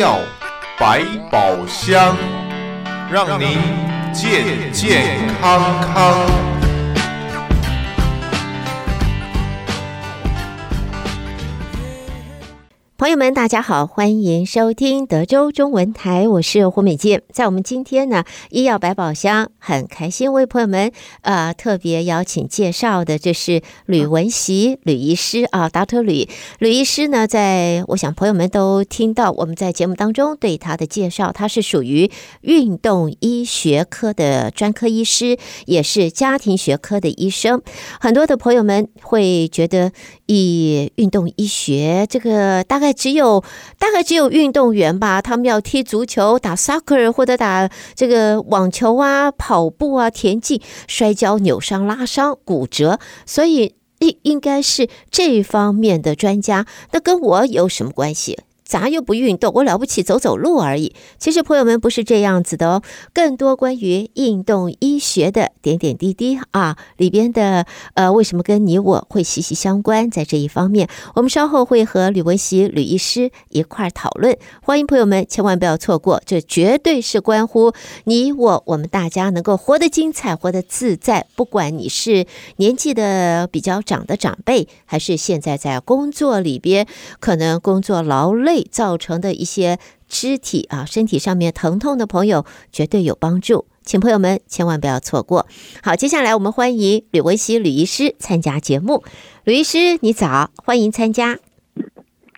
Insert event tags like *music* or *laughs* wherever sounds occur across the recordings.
药百宝箱，让您健健康康。朋友们，大家好，欢迎收听德州中文台，我是胡美健。在我们今天呢，医药百宝箱，很开心为朋友们呃特别邀请介绍的，这是吕文锡吕医师啊，Dr. 吕吕医师呢，在我想朋友们都听到我们在节目当中对他的介绍，他是属于运动医学科的专科医师，也是家庭学科的医生。很多的朋友们会觉得，以运动医学这个大概。只有大概只有运动员吧，他们要踢足球、打 soccer 或者打这个网球啊、跑步啊、田径、摔跤、扭伤、拉伤、骨折，所以应应该是这方面的专家。那跟我有什么关系？咱又不运动，我了不起走走路而已。其实朋友们不是这样子的哦，更多关于运动医学的点点滴滴啊，里边的呃，为什么跟你我会息息相关？在这一方面，我们稍后会和吕文喜吕医师一块儿讨论。欢迎朋友们千万不要错过，这绝对是关乎你我我们大家能够活得精彩、活得自在。不管你是年纪的比较长的长辈，还是现在在工作里边可能工作劳累。造成的一些肢体啊、身体上面疼痛的朋友，绝对有帮助，请朋友们千万不要错过。好，接下来我们欢迎吕文熙吕医师参加节目。吕医师，你早，欢迎参加。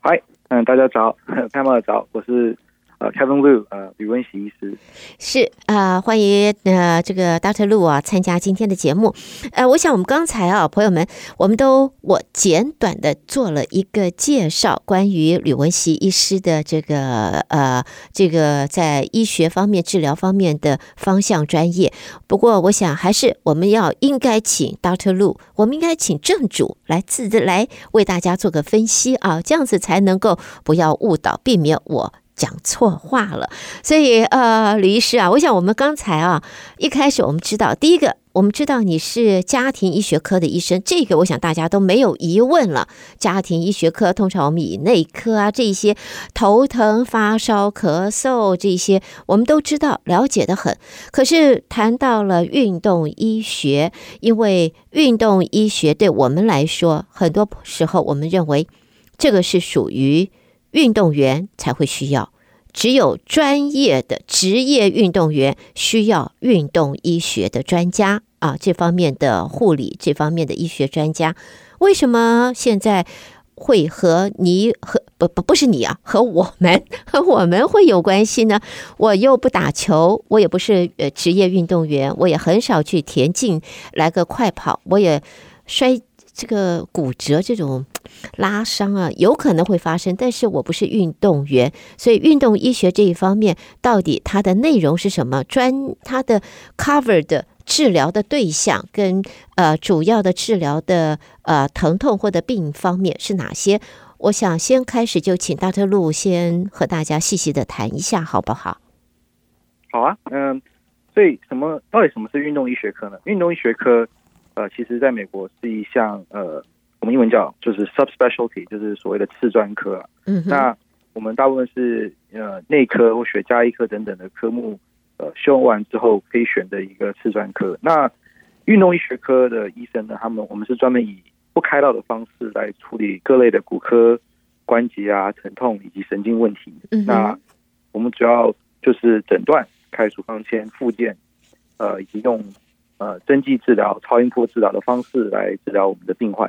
嗨，嗯，大家早，*laughs* 大家早，我是。呃，Kevin Lu，呃，吕文喜医师是啊、欢迎呃这个 Dr. Liu 啊参加今天的节目。呃，我想我们刚才啊，朋友们，我们都我简短的做了一个介绍，关于吕文锡医师的这个呃这个在医学方面、治疗方面的方向专业。不过，我想还是我们要应该请 Doctor Lu，我们应该请正主来自来为大家做个分析啊，这样子才能够不要误导，避免我。讲错话了，所以呃，吕医师啊，我想我们刚才啊，一开始我们知道，第一个我们知道你是家庭医学科的医生，这个我想大家都没有疑问了。家庭医学科通常我们以内科啊这些头疼、发烧、咳嗽这些，我们都知道了解得很。可是谈到了运动医学，因为运动医学对我们来说，很多时候我们认为这个是属于。运动员才会需要，只有专业的职业运动员需要运动医学的专家啊，这方面的护理，这方面的医学专家。为什么现在会和你和不不不是你啊，和我们 *laughs* 和我们会有关系呢？我又不打球，我也不是呃职业运动员，我也很少去田径来个快跑，我也摔。这个骨折这种拉伤啊，有可能会发生，但是我不是运动员，所以运动医学这一方面到底它的内容是什么？专它的 cover 的治疗的对象跟呃主要的治疗的呃疼痛或者病方面是哪些？我想先开始就请大特路先和大家细细的谈一下，好不好？好啊，嗯，所以什么到底什么是运动医学科呢？运动医学科。呃，其实，在美国是一项呃，我们英文叫就是 subspecialty，就是所谓的次专科啊。嗯，那我们大部分是呃内科或血加医科等等的科目，呃，修完之后可以选的一个次专科。那运动医学科的医生呢，他们我们是专门以不开刀的方式来处理各类的骨科、关节啊、疼痛以及神经问题。嗯，那我们主要就是诊断、开处方签、复健，呃，以及用。呃，针剂治疗、超音波治疗的方式来治疗我们的病患。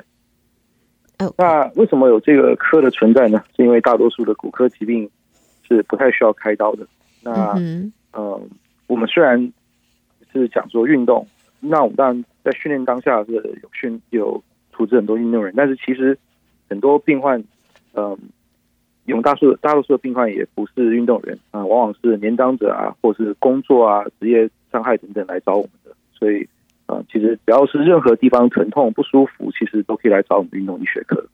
Oh. 那为什么有这个科的存在呢？是因为大多数的骨科疾病是不太需要开刀的。那、mm-hmm. 呃，我们虽然是讲说运动，那我们当然在训练当下是有训有处置很多运动员，但是其实很多病患，嗯、呃，有大数大多数的病患也不是运动员啊、呃，往往是年长者啊，或是工作啊、职业伤害等等来找我们的。所以，啊，其实只要是任何地方疼痛不舒服，其实都可以来找我们运动医学科。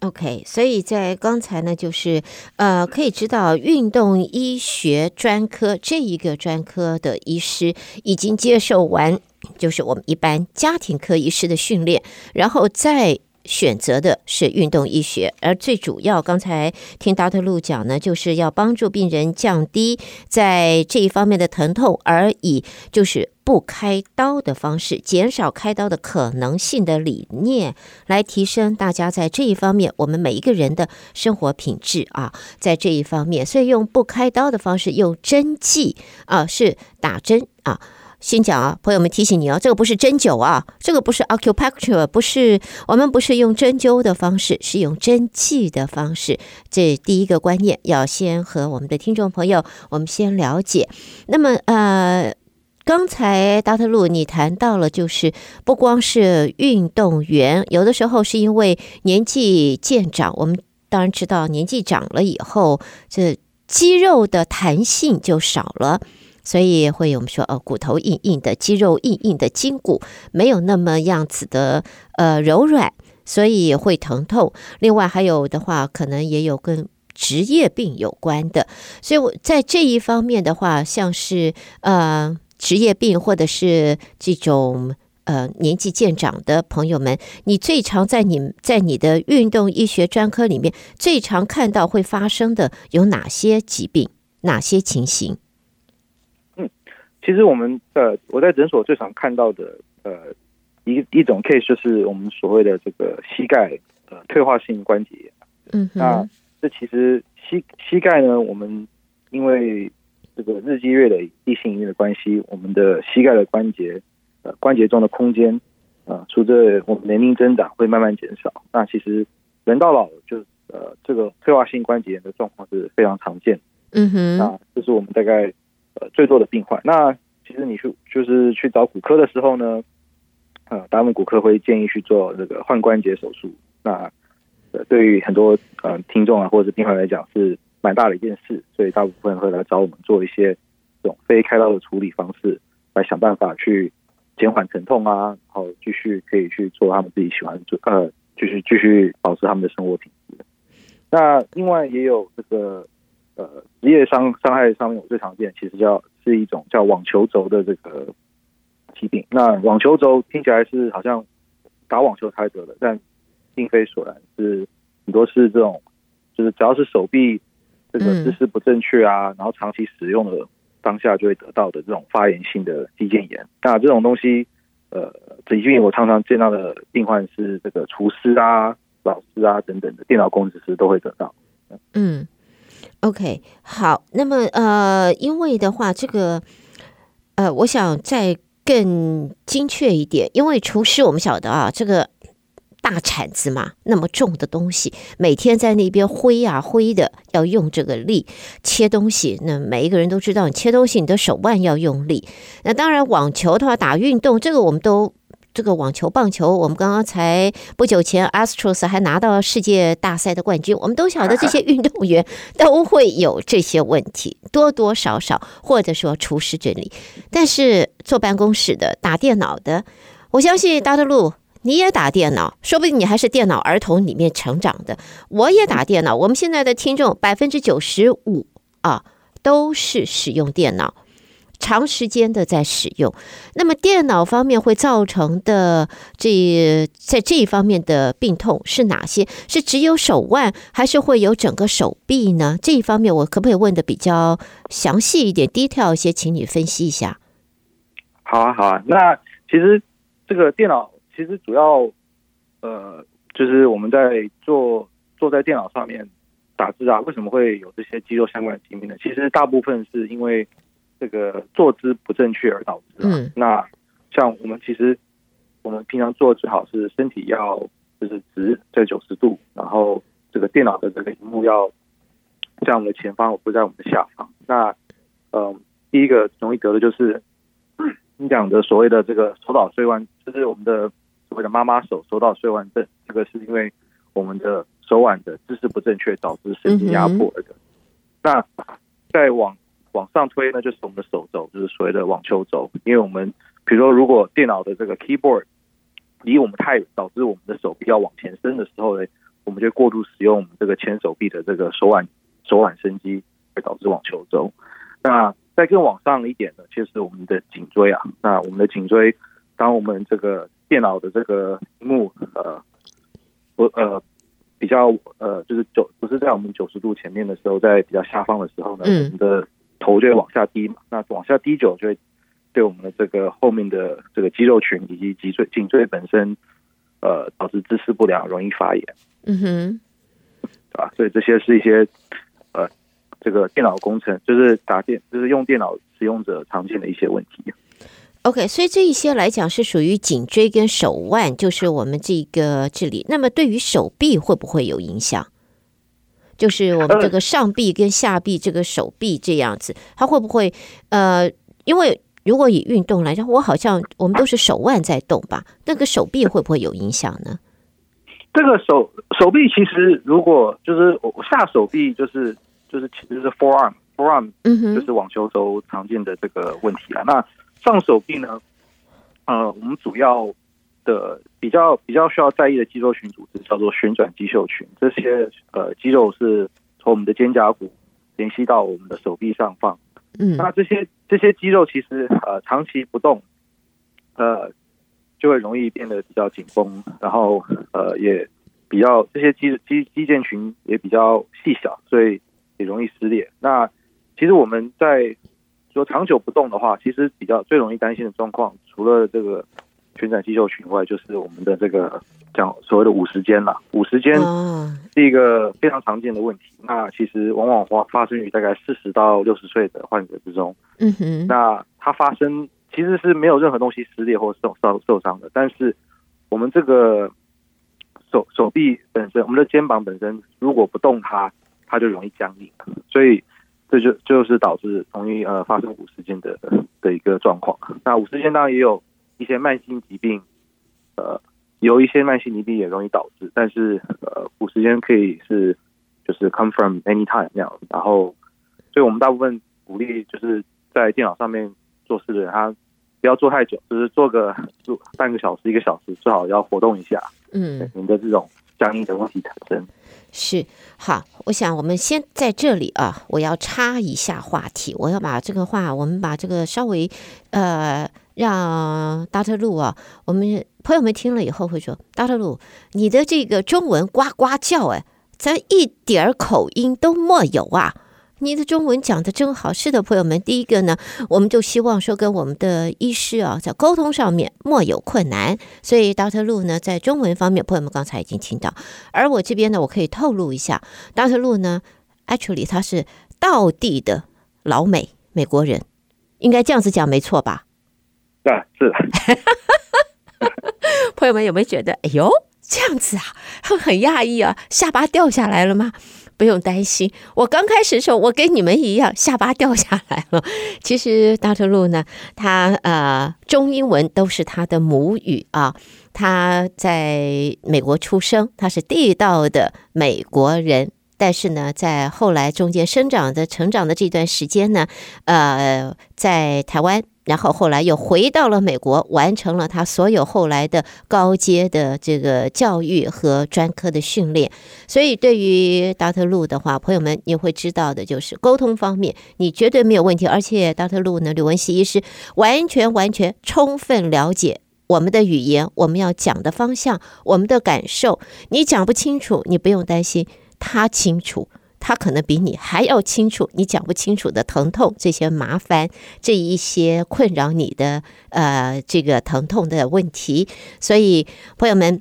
OK，所以在刚才呢，就是呃，可以知道运动医学专科这一个专科的医师已经接受完，就是我们一般家庭科医师的训练，然后再选择的是运动医学，而最主要，刚才听 Dr. Lu 讲呢，就是要帮助病人降低在这一方面的疼痛，而以就是不开刀的方式，减少开刀的可能性的理念，来提升大家在这一方面，我们每一个人的生活品质啊，在这一方面，所以用不开刀的方式，用针剂啊，是打针啊。先讲啊，朋友们提醒你哦，这个不是针灸啊，这个不是 acupuncture，不是我们不是用针灸的方式，是用针剂的方式。这第一个观念要先和我们的听众朋友，我们先了解。那么呃，刚才达特路你谈到了，就是不光是运动员，有的时候是因为年纪渐长，我们当然知道年纪长了以后，这肌肉的弹性就少了。所以会有我们说，呃，骨头硬硬的，肌肉硬硬的，筋骨没有那么样子的呃柔软，所以会疼痛。另外还有的话，可能也有跟职业病有关的。所以我在这一方面的话，像是呃职业病或者是这种呃年纪渐长的朋友们，你最常在你在你的运动医学专科里面最常看到会发生的有哪些疾病，哪些情形？其实我们呃，我在诊所最常看到的呃一一种 case 就是我们所谓的这个膝盖呃退化性关节炎。嗯哼，那这其实膝膝盖呢，我们因为这个日积月累地心引力的关系，我们的膝盖的关节呃关节中的空间呃随着我们年龄增长会慢慢减少。那其实人到老就呃这个退化性关节炎的状况是非常常见。嗯哼，那这是我们大概。呃，最多的病患，那其实你去就是去找骨科的时候呢，呃，大部分骨科会建议去做这个换关节手术。那呃，对于很多呃听众啊或者是病患来讲是蛮大的一件事，所以大部分会来找我们做一些这种非开刀的处理方式，来想办法去减缓疼痛啊，然后继续可以去做他们自己喜欢做，呃，继续继续保持他们的生活品质。那另外也有这个。呃，职业伤伤害上面我最常见，其实叫是一种叫网球肘的这个疾病。那网球肘听起来是好像打网球才得的，但并非所然，是很多是这种，就是只要是手臂这个姿势不正确啊，然后长期使用的当下就会得到的这种发炎性的肌腱炎。那这种东西，呃，疾病我常常见到的病患是这个厨师啊、老师啊等等的电脑工程师都会得到。嗯。OK，好，那么呃，因为的话，这个呃，我想再更精确一点，因为厨师我们晓得啊，这个大铲子嘛，那么重的东西，每天在那边挥啊挥的，要用这个力切东西。那每一个人都知道，你切东西，你的手腕要用力。那当然，网球的话，打运动，这个我们都。这个网球、棒球，我们刚刚才不久前，Astros 还拿到世界大赛的冠军。我们都晓得这些运动员 *laughs* 都会有这些问题，多多少少，或者说厨师这里。但是坐办公室的、打电脑的，我相信 Dr. Lu 你也打电脑，说不定你还是电脑儿童里面成长的。我也打电脑，我们现在的听众百分之九十五啊，都是使用电脑。长时间的在使用，那么电脑方面会造成的这在这一方面的病痛是哪些？是只有手腕，还是会有整个手臂呢？这一方面我可不可以问的比较详细一点，detail 一些，请你分析一下。好啊，好啊。那其实这个电脑其实主要呃，就是我们在做坐在电脑上面打字啊，为什么会有这些肌肉相关的疾病呢？其实大部分是因为。这个坐姿不正确而导致。嗯，那像我们其实我们平常坐最好是身体要就是直在九十度，然后这个电脑的这个荧幕要在我们的前方，而不在我们的下方。那嗯，第一个容易得的就是 *clears throat* 你讲的所谓的这个手倒睡弯，就是我们的所谓的妈妈手手倒睡弯症。这个是因为我们的手腕的姿势不正确导致神经压迫的。嗯、那再往往上推呢，就是我们的手肘，就是所谓的网球肘。因为我们比如说，如果电脑的这个 keyboard 离我们太远，导致我们的手臂要往前伸的时候呢，我们就过度使用我们这个前手臂的这个手腕手腕伸肌，会导致网球肘。那再更往上一点呢，就是我们的颈椎啊。那我们的颈椎，当我们这个电脑的这个屏幕呃不呃比较呃就是九不是在我们九十度前面的时候，在比较下方的时候呢，嗯、我们的头就会往下低嘛。那往下低久，就会对我们的这个后面的这个肌肉群以及脊椎颈椎本身，呃，导致姿势不良，容易发炎。嗯哼，对吧？所以这些是一些呃，这个电脑工程就是打电，就是用电脑使用者常见的一些问题。OK，所以这一些来讲是属于颈椎跟手腕，就是我们这个这里。那么对于手臂会不会有影响？就是我们这个上臂跟下臂这个手臂这样子，它会不会呃？因为如果以运动来讲，我好像我们都是手腕在动吧？那个手臂会不会有影响呢？这个手手臂其实如果就是下手臂就是就是其实是 forearm forearm，嗯哼，就是网球手常见的这个问题了。那上手臂呢？呃，我们主要的比较比较需要在意的肌肉群组织叫做旋转肌袖群。这些呃肌肉是从我们的肩胛骨联系到我们的手臂上方。嗯，那这些这些肌肉其实呃长期不动，呃就会容易变得比较紧绷，然后呃也比较这些肌肌肌腱群也比较细小，所以也容易撕裂。那其实我们在说长久不动的话，其实比较最容易担心的状况，除了这个旋转肌袖群外，就是我们的这个讲所谓的五十肩了。五十肩是一个非常常见的问题，那其实往往发发生于大概四十到六十岁的患者之中。嗯哼，那它发生其实是没有任何东西撕裂或受受受伤的，但是我们这个手手臂本身，我们的肩膀本身如果不动它，它就容易僵硬，所以。这就就是导致容易呃发生五十肩的的一个状况。那五十肩当然也有一些慢性疾病，呃，有一些慢性疾病也容易导致。但是呃，补时间可以是就是 come from any time 那样。然后，所以我们大部分鼓励就是在电脑上面做事的人，他不要做太久，就是做个做半个小时一个小时，最好要活动一下，嗯，免得这种僵硬的问题产生。是好，我想我们先在这里啊，我要插一下话题，我要把这个话，我们把这个稍微呃，让 Dr. Lu 啊，我们朋友们听了以后会说，Dr. Lu，你的这个中文呱呱叫哎，咱一点儿口音都没有啊。你的中文讲得真好，是的，朋友们。第一个呢，我们就希望说跟我们的医师啊，在沟通上面莫有困难。所以，Dr. Lu 呢，在中文方面，朋友们刚才已经听到。而我这边呢，我可以透露一下，Dr. Lu 呢，actually 他是道地的老美美国人，应该这样子讲没错吧？对，是。*laughs* 朋友们有没有觉得，哎呦，这样子啊，很很讶异啊，下巴掉下来了吗？不用担心，我刚开始的时候，我跟你们一样，下巴掉下来了。*laughs* 其实 Dr. Lu 呢，他呃中英文都是他的母语啊。他在美国出生，他是地道的美国人。但是呢，在后来中间生长的、成长的这段时间呢，呃，在台湾。然后后来又回到了美国，完成了他所有后来的高阶的这个教育和专科的训练。所以对于 Dr. Lu 的话，朋友们你会知道的就是沟通方面你绝对没有问题，而且 Dr. Lu 呢，吕文熙医师完全完全充分了解我们的语言，我们要讲的方向，我们的感受。你讲不清楚，你不用担心，他清楚。他可能比你还要清楚你讲不清楚的疼痛，这些麻烦，这一些困扰你的呃这个疼痛的问题，所以朋友们。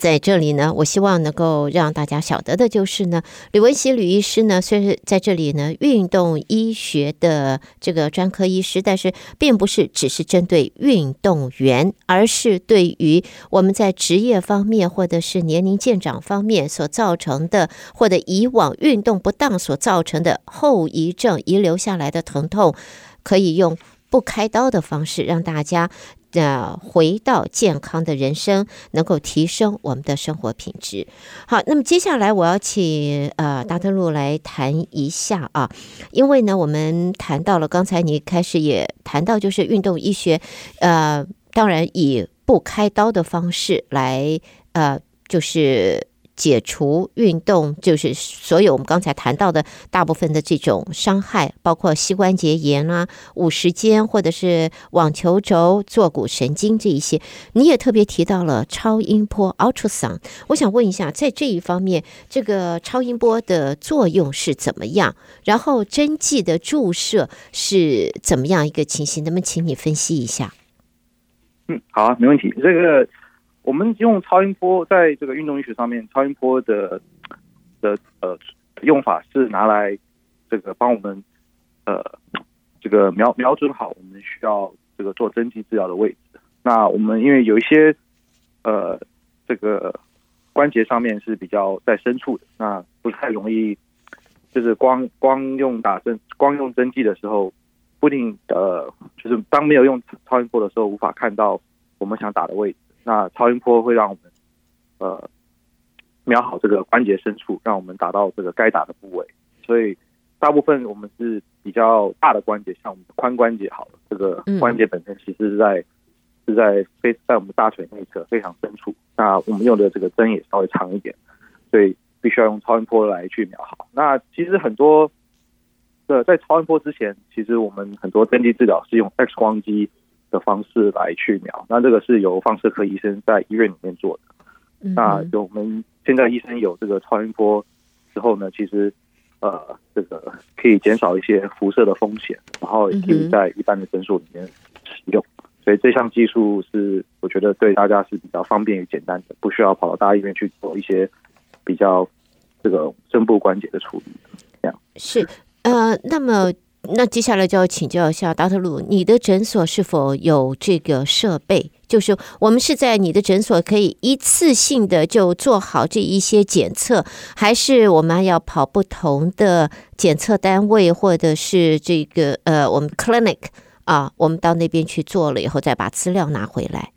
在这里呢，我希望能够让大家晓得的就是呢，吕文喜吕医师呢，虽然在这里呢，运动医学的这个专科医师，但是并不是只是针对运动员，而是对于我们在职业方面或者是年龄渐长方面所造成的，或者以往运动不当所造成的后遗症遗留下来的疼痛，可以用不开刀的方式让大家。呃，回到健康的人生，能够提升我们的生活品质。好，那么接下来我要请呃 Dr. Lu 来谈一下啊，因为呢，我们谈到了刚才你开始也谈到，就是运动医学，呃，当然以不开刀的方式来呃，就是解除运动，就是所有我们刚才谈到的大部分的这种伤害，包括膝关节炎啊、五十肩或者是网球肘、坐骨神经这一些。你也特别提到了超音波 （ultrasound），我想问一下，在这一方面，这个超音波的作用是怎么样？然后针剂的注射是怎么样一个情形？能不能请你分析一下？嗯，好啊，没问题。这个。我们用超音波在这个运动医学上面，超音波的的呃用法是拿来这个帮我们呃这个瞄瞄准好我们需要这个做针剂治疗的位置。那我们因为有一些呃这个关节上面是比较在深处的，那不太容易就是光光用打针光用针剂的时候，不定呃就是当没有用超音波的时候，无法看到我们想打的位置。那超音波会让我们呃瞄好这个关节深处，让我们打到这个该打的部位。所以大部分我们是比较大的关节，像我们的髋关节，好了，这个关节本身其实是在是在非在我们大腿内侧非常深处。那我们用的这个针也稍微长一点，所以必须要用超音波来去瞄好。那其实很多的在超音波之前，其实我们很多针剂治疗是用 X 光机。的方式来去描，那这个是由放射科医生在医院里面做的。嗯、那有我们现在医生有这个超音波之后呢，其实呃，这个可以减少一些辐射的风险，然后也可以在一般的诊所里面使用。所以这项技术是我觉得对大家是比较方便与简单的，不需要跑到大医院去做一些比较这个深部关节的处理。这样是呃，那么。那接下来就要请教一下达特鲁你的诊所是否有这个设备？就是我们是在你的诊所可以一次性的就做好这一些检测，还是我们要跑不同的检测单位，或者是这个呃我们 clinic 啊，我们到那边去做了以后再把资料拿回来？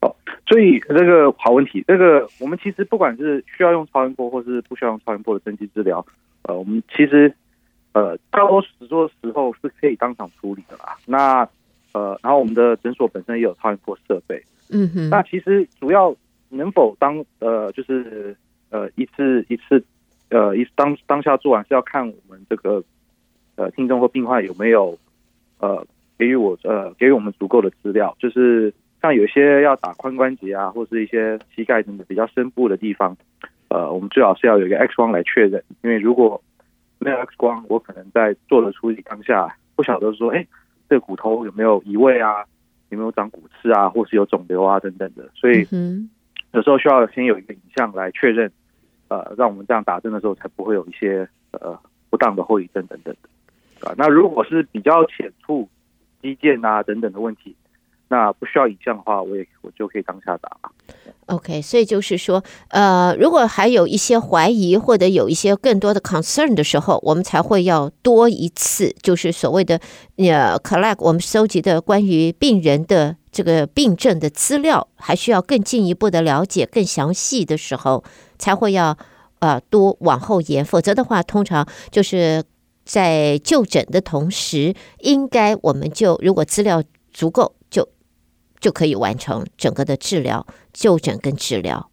哦，所以这个好问题，这个我们其实不管是需要用超音波，或是不需要用超音波的针剂治疗，呃，我们其实。呃，大多数时候是可以当场处理的啦。那呃，然后我们的诊所本身也有超音波设备。嗯哼。那其实主要能否当呃，就是呃一次一次呃一当当下做完是要看我们这个呃听众或病患有没有呃给予我呃给予我们足够的资料。就是像有些要打髋关节啊，或是一些膝盖等等比较深部的地方，呃，我们最好是要有一个 X 光来确认，因为如果没有 X 光，我可能在做的处理当下不晓得说，哎，这个骨头有没有移位啊？有没有长骨刺啊？或是有肿瘤啊等等的。所以有时候需要先有一个影像来确认，呃，让我们这样打针的时候才不会有一些呃不当的后遗症等等的。啊，那如果是比较浅处肌腱啊等等的问题。那不需要影像的话，我也我就可以当下打。OK，所以就是说，呃，如果还有一些怀疑或者有一些更多的 concern 的时候，我们才会要多一次，就是所谓的呃 collect 我们收集的关于病人的这个病症的资料，还需要更进一步的了解、更详细的时候，才会要呃多往后延。否则的话，通常就是在就诊的同时，应该我们就如果资料足够。就可以完成整个的治疗、就诊跟治疗。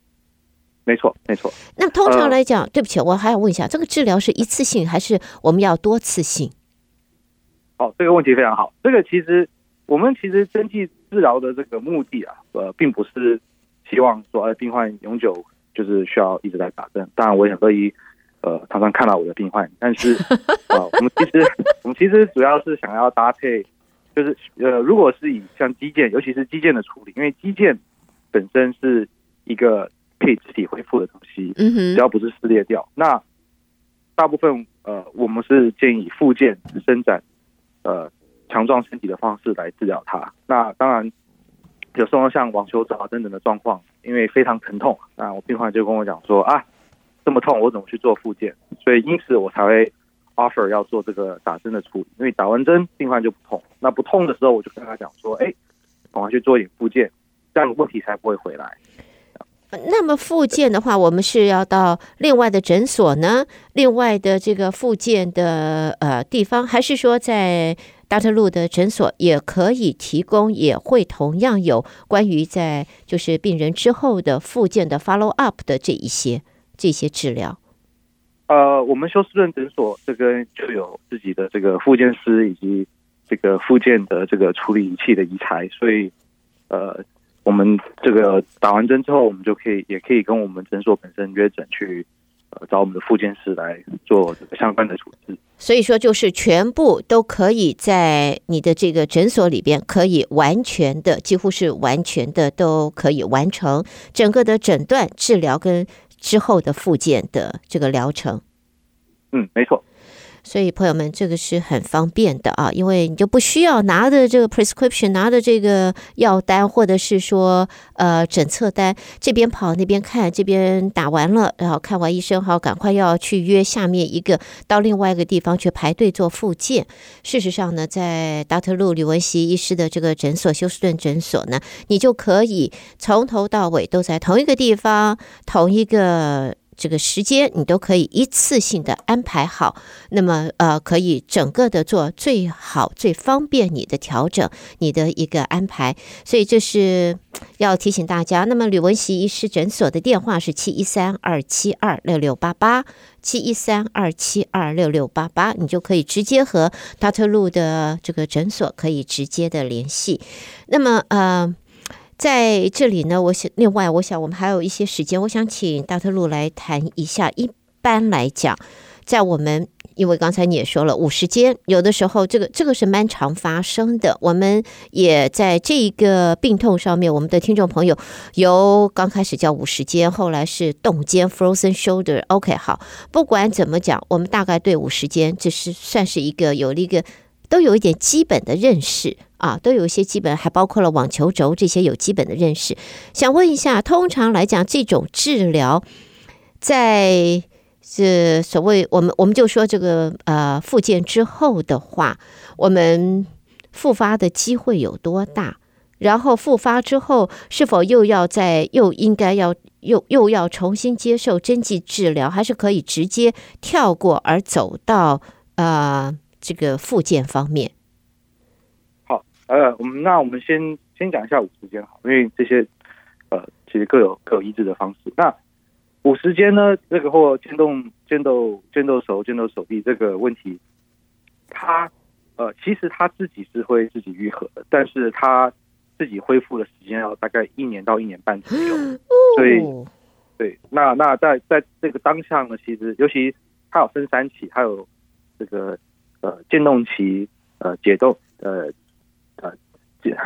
没错，没错。那通常来讲，呃、对不起，我还要问一下，这个治疗是一次性还是我们要多次性？哦，这个问题非常好。这个其实我们其实针剂治疗的这个目的啊，呃，并不是希望说，呃，病患永久就是需要一直在打针。当然，我也很乐意，呃，常常看到我的病患。但是，*laughs* 呃，我们其实我们其实主要是想要搭配。就是呃，如果是以像肌腱，尤其是肌腱的处理，因为肌腱本身是一个可以自体恢复的东西，嗯哼，只要不是撕裂掉，那大部分呃，我们是建议复健、伸展、呃，强壮身体的方式来治疗它。那当然，有时候像网球肘等等的状况，因为非常疼痛，那我病患就跟我讲说啊，这么痛，我怎么去做复健？所以因此我才会。Offer 要做这个打针的处理，因为打完针病患就不痛。那不痛的时候，我就跟他讲说：“哎，赶快去做一点复健，这样问题才不会回来。”那么复健的话，我们是要到另外的诊所呢？另外的这个复健的呃地方，还是说在 Dr. Lu 的诊所也可以提供，也会同样有关于在就是病人之后的复健的 follow up 的这一些这些治疗。呃，我们休斯顿诊所这边就有自己的这个复健师以及这个复健的这个处理仪器的仪材，所以呃，我们这个打完针之后，我们就可以也可以跟我们诊所本身约诊去。呃，找我们的复健师来做这个相关的处置。所以说，就是全部都可以在你的这个诊所里边，可以完全的，几乎是完全的都可以完成整个的诊断、治疗跟之后的复健的这个疗程。嗯，没错。所以朋友们，这个是很方便的啊，因为你就不需要拿着这个 prescription，拿着这个药单，或者是说呃诊测单，这边跑那边看，这边打完了，然后看完医生，好，赶快要去约下面一个到另外一个地方去排队做复健。事实上呢，在 Dr. Lu 吕文熙医师的这个诊所休斯顿诊所呢，你就可以从头到尾都在同一个地方，同一个。这个时间你都可以一次性的安排好，那么呃，可以整个的做最好、最方便你的调整，你的一个安排。所以这是要提醒大家。那么吕文喜医师诊所的电话是七一三二七二六六八八，七一三二七二六六八八，你就可以直接和 Dr. Lu 的这个诊所可以直接的联系。那么呃。在这里呢，我想另外，我想我们还有一些时间，我想请大特路来谈一下。一般来讲，在我们因为刚才你也说了，五十肩有的时候这个这个是蛮常发生的。我们也在这一个病痛上面，我们的听众朋友由刚开始叫五十肩，后来是冻肩 （frozen shoulder）。OK，好，不管怎么讲，我们大概对五十肩这是算是一个有了一个都有一点基本的认识。啊，都有一些基本，还包括了网球肘这些有基本的认识。想问一下，通常来讲，这种治疗在这所谓我们我们就说这个呃复健之后的话，我们复发的机会有多大？然后复发之后，是否又要再又应该要又又要重新接受针剂治疗，还是可以直接跳过而走到呃这个复健方面？好呃，我们那我们先先讲一下五十肩好，因为这些呃其实各有各有医治的方式。那五十肩呢，这个或肩动肩斗肩斗手肩斗手臂这个问题，它呃其实它自己是会自己愈合的，但是它自己恢复的时间要大概一年到一年半左右。*gasps* 所以对，那那在在这个当下呢，其实尤其它有分三期，还有这个呃渐冻期呃解冻呃呃。解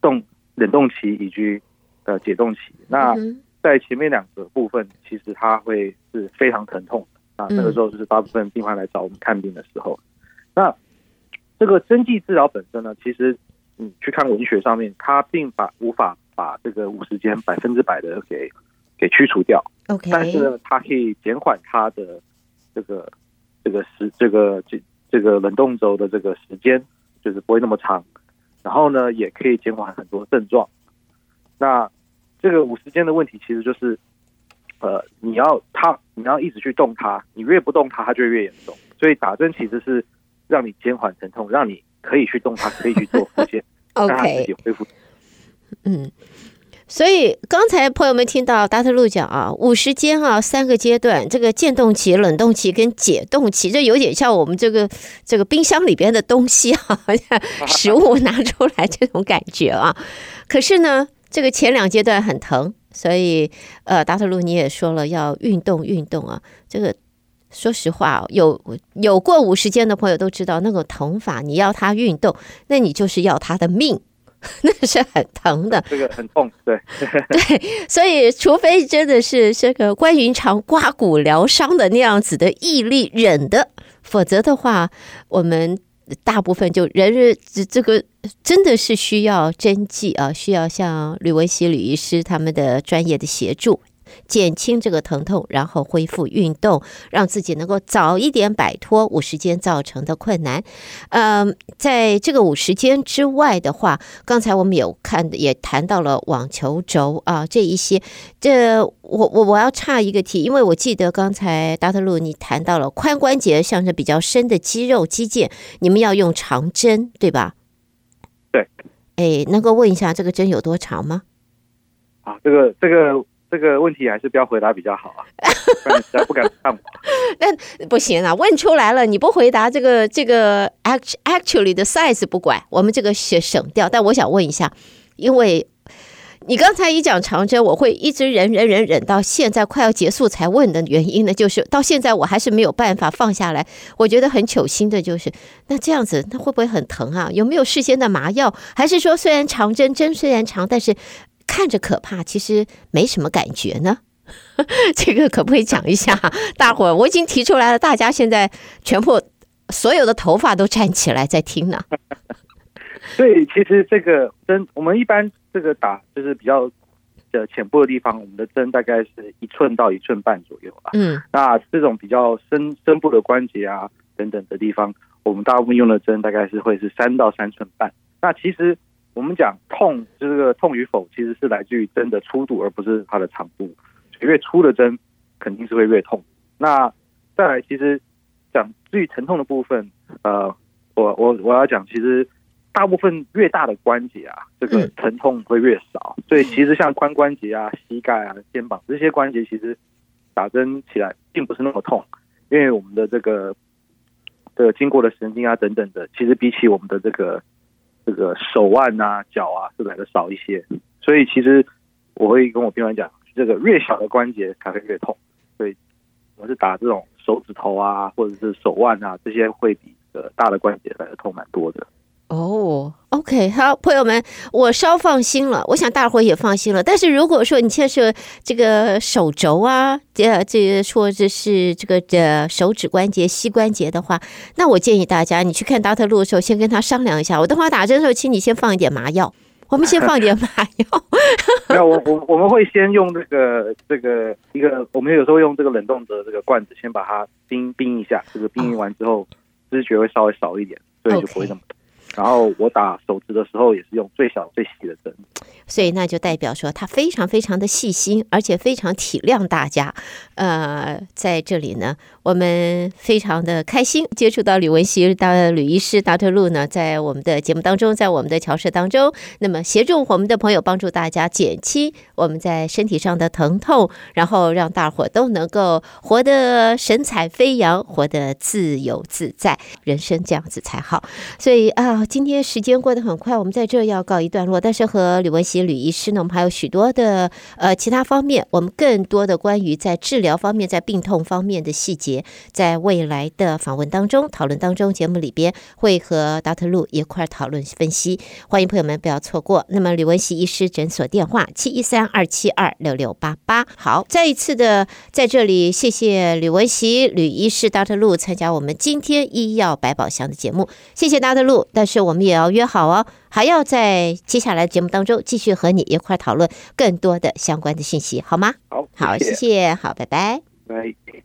冻 *laughs* 冷冻期以及呃解冻期，那在前面两个部分，其实它会是非常疼痛的啊。那个时候就是大部分病患来找我们看病的时候。那这个针剂治疗本身呢，其实你去看文学上面，它并把无法把这个五十间百分之百的给给驱除掉。OK，但是呢，它可以减缓它的这个这个时这个这这个冷冻轴的这个时间，就是不会那么长。然后呢，也可以减缓很多症状。那这个五十肩的问题，其实就是，呃，你要它，你要一直去动它，你越不动它，它就越严重。所以打针其实是让你减缓疼痛，让你可以去动它，可以去做复健，*laughs* 让它自己恢复。嗯。所以刚才朋友们听到 Dr. Lu 讲啊，五十肩啊，三个阶段，这个渐冻期、冷冻期跟解冻期，这有点像我们这个这个冰箱里边的东西啊，*laughs* 食物拿出来这种感觉啊。可是呢，这个前两阶段很疼，所以呃，Dr. Lu 你也说了要运动运动啊。这个说实话，有有过五十肩的朋友都知道，那个疼法，你要他运动，那你就是要他的命。*laughs* 那是很疼的，这个很痛，对 *laughs* *laughs* 对，所以除非真的是这个关云长刮骨疗伤的那样子的毅力忍的，否则的话，我们大部分就人人这这个真的是需要针剂啊，需要像吕文熙吕医师他们的专业的协助。减轻这个疼痛，然后恢复运动，让自己能够早一点摆脱五十肩造成的困难。嗯，在这个五十肩之外的话，刚才我们有看，也谈到了网球肘啊这一些。这我我我要岔一个题，因为我记得刚才达特路你谈到了髋关节，像是比较深的肌肉肌腱，你们要用长针，对吧？对。哎，能够问一下这个针有多长吗？啊，这个这个这个问题还是不要回答比较好啊，*laughs* 不然实在不敢看我。那不行啊，问出来了你不回答这个这个 act actually 的 size 不管，我们这个省省掉。但我想问一下，因为你刚才一讲长征，我会一直忍忍忍忍到现在快要结束才问的原因呢，就是到现在我还是没有办法放下来。我觉得很糗心的就是，那这样子那会不会很疼啊？有没有事先的麻药？还是说虽然长针针虽然长，但是看着可怕，其实没什么感觉呢？*laughs* 这个可不可以讲一下？*laughs* 大伙儿，我已经提出来了，大家现在全部所有的头发都站起来在听呢。*laughs* 所以其实这个针，我们一般这个打就是比较的浅部的地方，我们的针大概是一寸到一寸半左右吧。嗯，那这种比较深深部的关节啊等等的地方，我们大部分用的针大概是会是三到三寸半。那其实我们讲痛，就这个痛与否，其实是来自于针的粗度，而不是它的长度。越粗的针肯定是会越痛。那再来，其实讲至于疼痛的部分，呃，我我我要讲，其实。大部分越大的关节啊，这个疼痛会越少。所以其实像髋关节啊、膝盖啊、肩膀这些关节，其实打针起来并不是那么痛，因为我们的这个的经过的神经啊等等的，其实比起我们的这个这个手腕啊、脚啊是来的少一些。所以其实我会跟我病人讲，这个越小的关节才会越痛。所以我是打这种手指头啊，或者是手腕啊这些，会比呃大的关节来的痛蛮多的。哦、oh，OK，好，朋友们，我稍放心了。我想大伙也放心了。但是如果说你牵涉这个手肘啊，这这说这是这个这手指关节、膝关节的话，那我建议大家，你去看达特路的时候，先跟他商量一下。我等会打针的时候，请你先放一点麻药。我们先放一点麻药。*laughs* 没有，我我我们会先用这个这个一个，我们有时候用这个冷冻的这个罐子，先把它冰冰一下。这个冰完之后，知觉会稍微少一点，所以就不会那么。Okay. 然后我打手指的时候也是用最小最细的针，所以那就代表说他非常非常的细心，而且非常体谅大家。呃，在这里呢，我们非常的开心接触到吕文熙的吕医师 Dr. Lu 呢，在我们的节目当中，在我们的侨社当中，那么协助我们的朋友，帮助大家减轻我们在身体上的疼痛，然后让大伙都能够活得神采飞扬，活得自由自在，人生这样子才好。所以啊。今天时间过得很快，我们在这要告一段落。但是和吕文喜吕医师呢，我们还有许多的呃其他方面，我们更多的关于在治疗方面、在病痛方面的细节，在未来的访问当中、讨论当中，节目里边会和 Dr. Lu 一块讨论分析。欢迎朋友们不要错过。那么吕文喜医师诊所电话七一三二七二六六八八。好，再一次的在这里谢谢吕文喜吕医师 Dr. Lu 参加我们今天医药百宝箱的节目，谢谢 Dr. Lu。但是是，我们也要约好哦，还要在接下来的节目当中继续和你一块讨论更多的相关的信息，好吗？好，好，谢谢，好，拜拜，拜。